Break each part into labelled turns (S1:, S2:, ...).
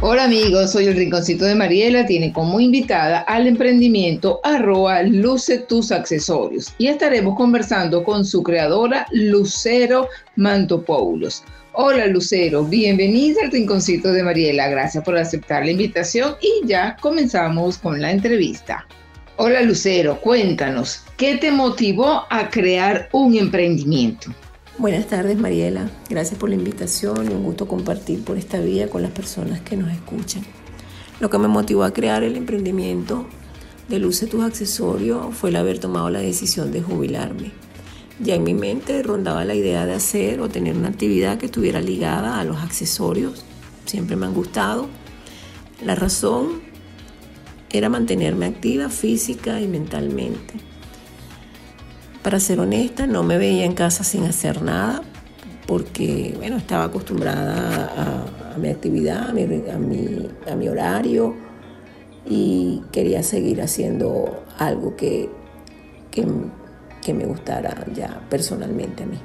S1: Hola amigos, soy el Rinconcito de Mariela, tiene como invitada al emprendimiento arroba Luce Tus Accesorios y estaremos conversando con su creadora Lucero Mantopoulos. Hola Lucero, bienvenida al Rinconcito de Mariela, gracias por aceptar la invitación y ya comenzamos con la entrevista. Hola Lucero, cuéntanos, ¿qué te motivó a crear un emprendimiento?
S2: Buenas tardes Mariela, gracias por la invitación y un gusto compartir por esta vía con las personas que nos escuchan. Lo que me motivó a crear el emprendimiento de Luce tus accesorios fue el haber tomado la decisión de jubilarme. Ya en mi mente rondaba la idea de hacer o tener una actividad que estuviera ligada a los accesorios. Siempre me han gustado. La razón era mantenerme activa física y mentalmente. Para ser honesta, no me veía en casa sin hacer nada porque, bueno, estaba acostumbrada a, mi actividad, a mi, a, mi, horario y quería seguir haciendo algo que, que, que me gustara ya personalmente a mí.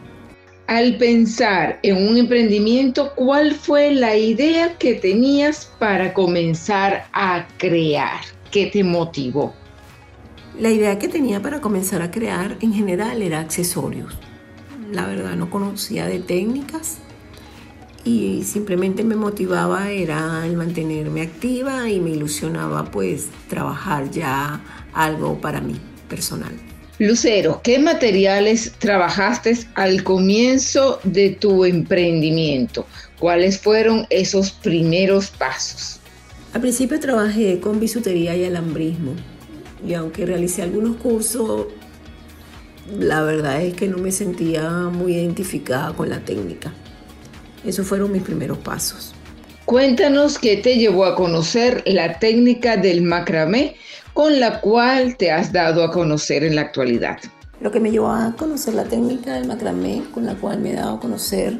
S1: Al pensar en un emprendimiento, ¿cuál fue la idea que tenías para comenzar a crear? ¿Qué te motivó?
S2: La idea que tenía para comenzar a crear en general era accesorios. La verdad no conocía de técnicas y simplemente me motivaba era el mantenerme activa y me ilusionaba pues trabajar ya algo para mí personal.
S1: Lucero, ¿qué materiales trabajaste al comienzo de tu emprendimiento? ¿Cuáles fueron esos primeros pasos?
S2: Al principio trabajé con bisutería y alambrismo y aunque realicé algunos cursos, la verdad es que no me sentía muy identificada con la técnica. Esos fueron mis primeros pasos.
S1: Cuéntanos qué te llevó a conocer la técnica del macramé con la cual te has dado a conocer en la actualidad.
S2: Lo que me llevó a conocer la técnica del macramé con la cual me he dado a conocer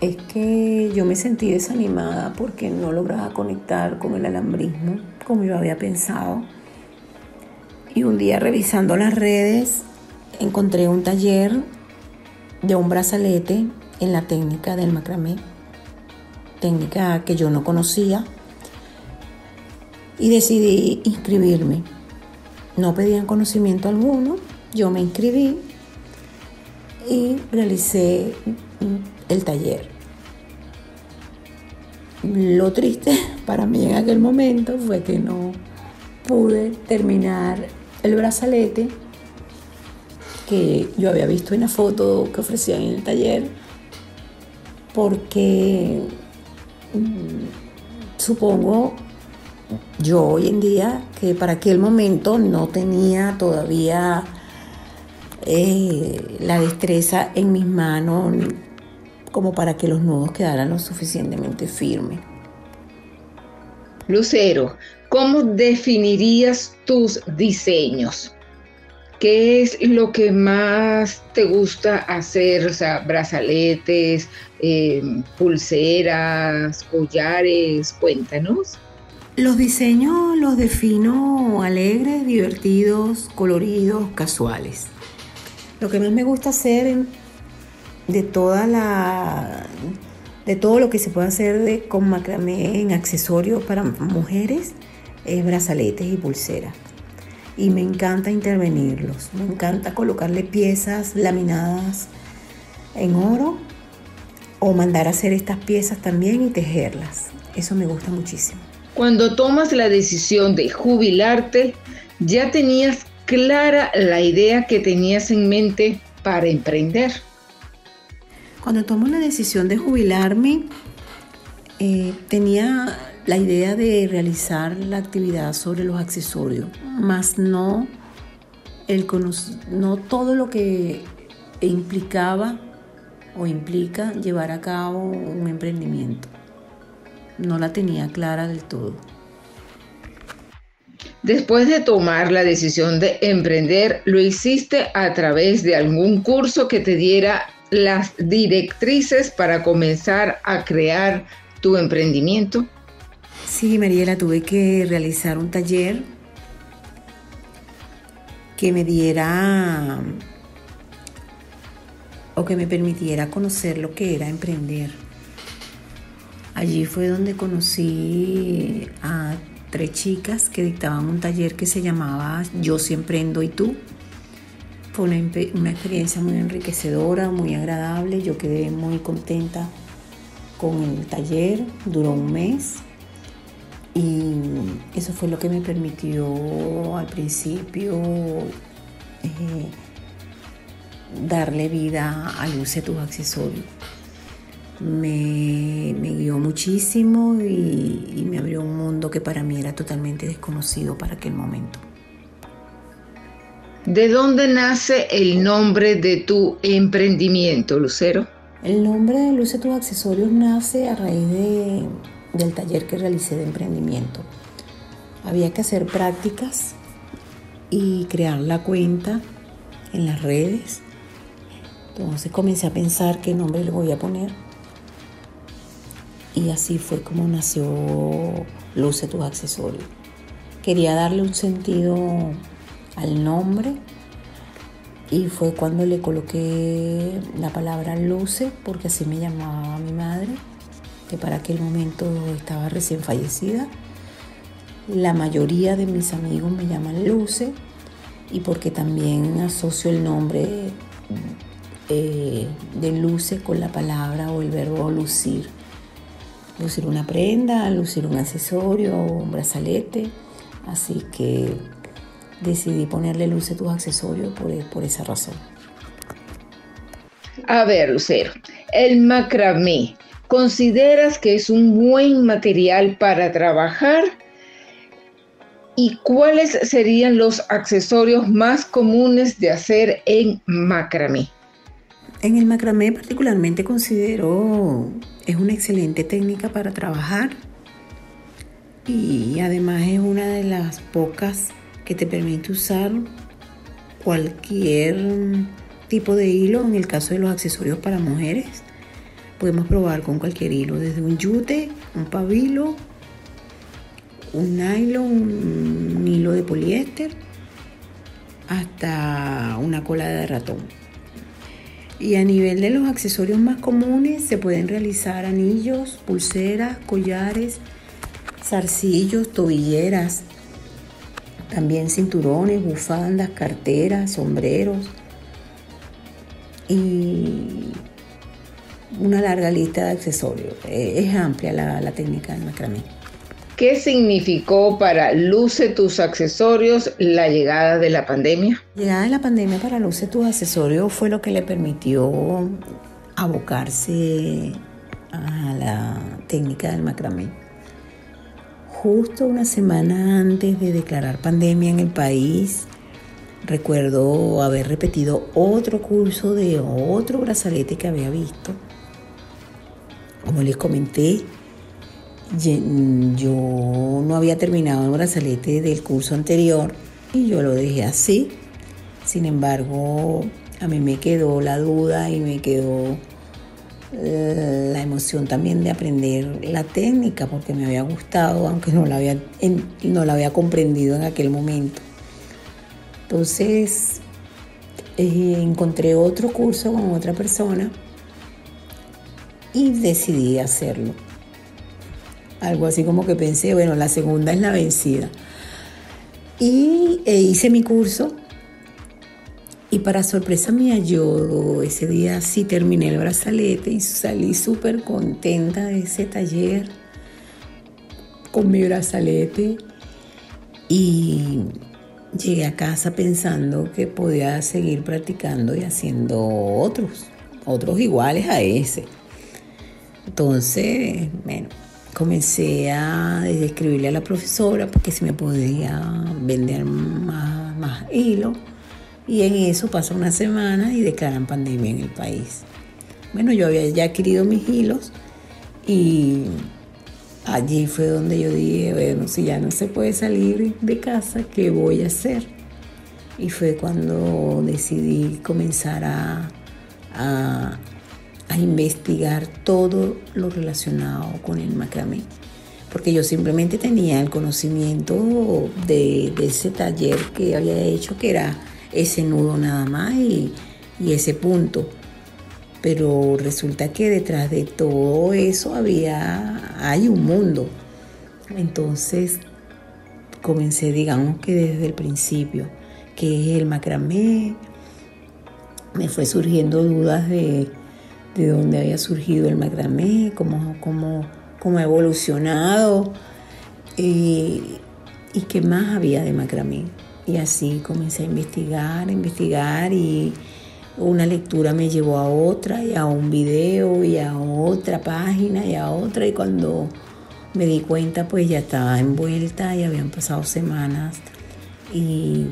S2: es que yo me sentí desanimada porque no lograba conectar con el alambrismo como yo había pensado y un día revisando las redes encontré un taller de un brazalete en la técnica del macramé, técnica que yo no conocía, y decidí inscribirme. No pedían conocimiento alguno, yo me inscribí y realicé el taller. Lo triste para mí en aquel momento fue que no pude terminar el brazalete que yo había visto en la foto que ofrecían en el taller, porque mm, supongo yo hoy en día que para aquel momento no tenía todavía eh, la destreza en mis manos como para que los nudos quedaran lo suficientemente firmes.
S1: Lucero, ¿cómo definirías tus diseños? ¿Qué es lo que más te gusta hacer? O sea, brazaletes, eh, pulseras, collares, cuéntanos.
S2: Los diseños los defino alegres, divertidos, coloridos, casuales. Lo que más me gusta hacer de toda la de todo lo que se puede hacer con macramé en accesorios para mujeres, es brazaletes y pulseras. Y me encanta intervenirlos, me encanta colocarle piezas laminadas en oro o mandar a hacer estas piezas también y tejerlas. Eso me gusta muchísimo.
S1: Cuando tomas la decisión de jubilarte, ¿ya tenías clara la idea que tenías en mente para emprender?
S2: Cuando tomo la decisión de jubilarme, eh, tenía la idea de realizar la actividad sobre los accesorios, más no, el no todo lo que implicaba o implica llevar a cabo un emprendimiento. No la tenía clara del todo.
S1: Después de tomar la decisión de emprender, ¿lo hiciste a través de algún curso que te diera las directrices para comenzar a crear tu emprendimiento?
S2: Sí, Mariela, tuve que realizar un taller que me diera o que me permitiera conocer lo que era emprender. Allí fue donde conocí a tres chicas que dictaban un taller que se llamaba Yo siempre endo y tú. Fue una, una, experiencia muy enriquecedora, muy agradable. Yo quedé muy contenta con el taller, duró un mes y eso fue lo que me permitió al principio eh, darle vida a Luce tus accesorios. Me, guió muchísimo y, y me abrió un mundo que para mí era totalmente desconocido para aquel momento.
S1: ¿De dónde nace el nombre de tu emprendimiento, Lucero?
S2: El nombre de Luce tus accesorios nace a raíz de, del taller que realicé de emprendimiento. Había que hacer prácticas y crear la cuenta en las redes. Entonces comencé a pensar qué nombre le voy a poner. Y así fue como nació Luce tus accesorios. Quería darle un sentido al nombre y fue cuando le coloqué la palabra Luce, porque así me llamaba mi madre que para aquel momento estaba recién fallecida. La mayoría de mis amigos me llaman Luce y porque también asocio el nombre eh, de Luce con la palabra o el verbo lucir. Lucir una prenda, lucir un accesorio, un brazalete. Así que decidí ponerle Luce tus accesorios por, por esa razón.
S1: A ver, Lucero, el macramé ¿Consideras que es un buen material para trabajar? ¿Y cuáles serían los accesorios más comunes de hacer en macramé?
S2: En el macramé particularmente considero es una excelente técnica para trabajar y además es una de las pocas que te permite usar cualquier tipo de hilo en el caso de los accesorios para mujeres Podemos probar con cualquier hilo, desde un yute, un pabilo, un nylon, un hilo de poliéster, hasta una cola de ratón. Y a nivel de los accesorios más comunes se pueden realizar anillos, pulseras, collares, zarcillos, tobilleras, también cinturones, bufandas, carteras, sombreros. Y una larga lista de accesorios. Eh, es amplia la, técnica del macramé.
S1: ¿Qué significó para Luce tus accesorios la llegada de la pandemia?
S2: La llegada de la pandemia para Luce tus accesorios fue lo que le permitió abocarse a la técnica del macramé. Justo una semana antes de declarar pandemia en el país, recuerdo haber repetido otro curso de otro brazalete que había visto como les comenté, yo no había terminado el brazalete del curso anterior y yo lo dejé así. Sin embargo, a mí me quedó la duda y me quedó eh, la emoción también de aprender la técnica porque me había gustado, aunque no la había, no la había comprendido en aquel momento. Entonces, eh, encontré otro curso con otra persona y decidí hacerlo. Algo así como que pensé, bueno, la segunda es la vencida. Y e hice mi curso y para sorpresa mía yo ese día sí terminé el brazalete y salí súper contenta de ese taller con mi brazalete y llegué a casa pensando que podía seguir practicando y haciendo otros, otros iguales a ese. Entonces, bueno, comencé a escribirle a la profesora porque si me podía vender más, más hilo. Y en eso pasa una semana y declaran pandemia en el país. Bueno, yo había ya adquirido mis hilos y allí fue donde yo dije, bueno, si ya no se puede salir de casa, ¿qué voy a hacer? Y fue cuando decidí comenzar a, a, a investigar todo lo relacionado con el macramé. Porque yo simplemente tenía el conocimiento de, ese taller que había hecho, que era ese nudo nada más y, ese punto. pero resulta que detrás de todo eso había, hay un mundo. Entonces comencé, digamos que desde el principio, que es el macramé, me fue surgiendo dudas de, de dónde había surgido el macramé, cómo, cómo, cómo ha evolucionado y, qué más había de macramé. Y así comencé a investigar, a investigar y una lectura me llevó a otra y a un video y a otra página y a otra y cuando me di cuenta pues ya estaba envuelta y habían pasado semanas y,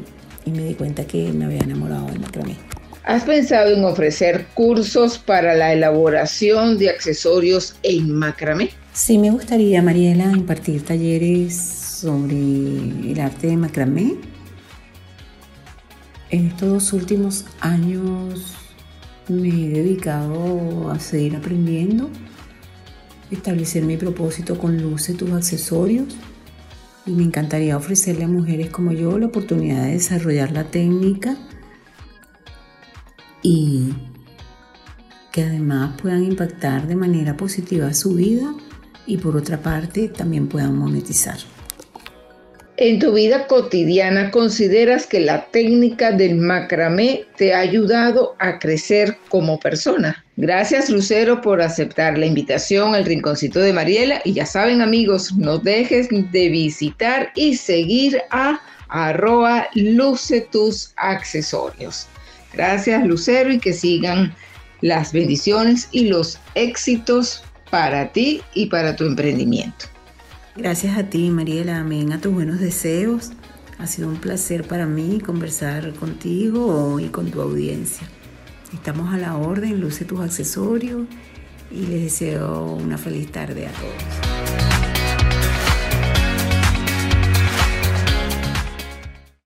S2: y me di cuenta que me había enamorado del macramé.
S1: ¿Has pensado en ofrecer cursos para la elaboración de accesorios en macramé?
S2: Sí, me gustaría, Mariela, impartir talleres sobre el arte de macramé. En estos últimos años me he dedicado a seguir aprendiendo, establecer mi propósito con Luce tus accesorios y me encantaría ofrecerle a mujeres como yo la oportunidad de desarrollar la técnica y que además puedan impactar de manera positiva su vida y por otra parte también puedan monetizar.
S1: En tu vida cotidiana, ¿consideras que la técnica del macramé te ha ayudado a crecer como persona? Gracias Lucero por aceptar la invitación al Rinconcito de Mariela y ya saben amigos, no dejes de visitar y seguir a arroba luce tus accesorios. Gracias Lucero y que sigan las bendiciones y los éxitos para ti y para tu emprendimiento.
S2: Gracias a ti Mariela, amén a tus buenos deseos. Ha sido un placer para mí conversar contigo y con tu audiencia. Estamos a la orden, luce tus accesorios y les deseo una feliz tarde a todos.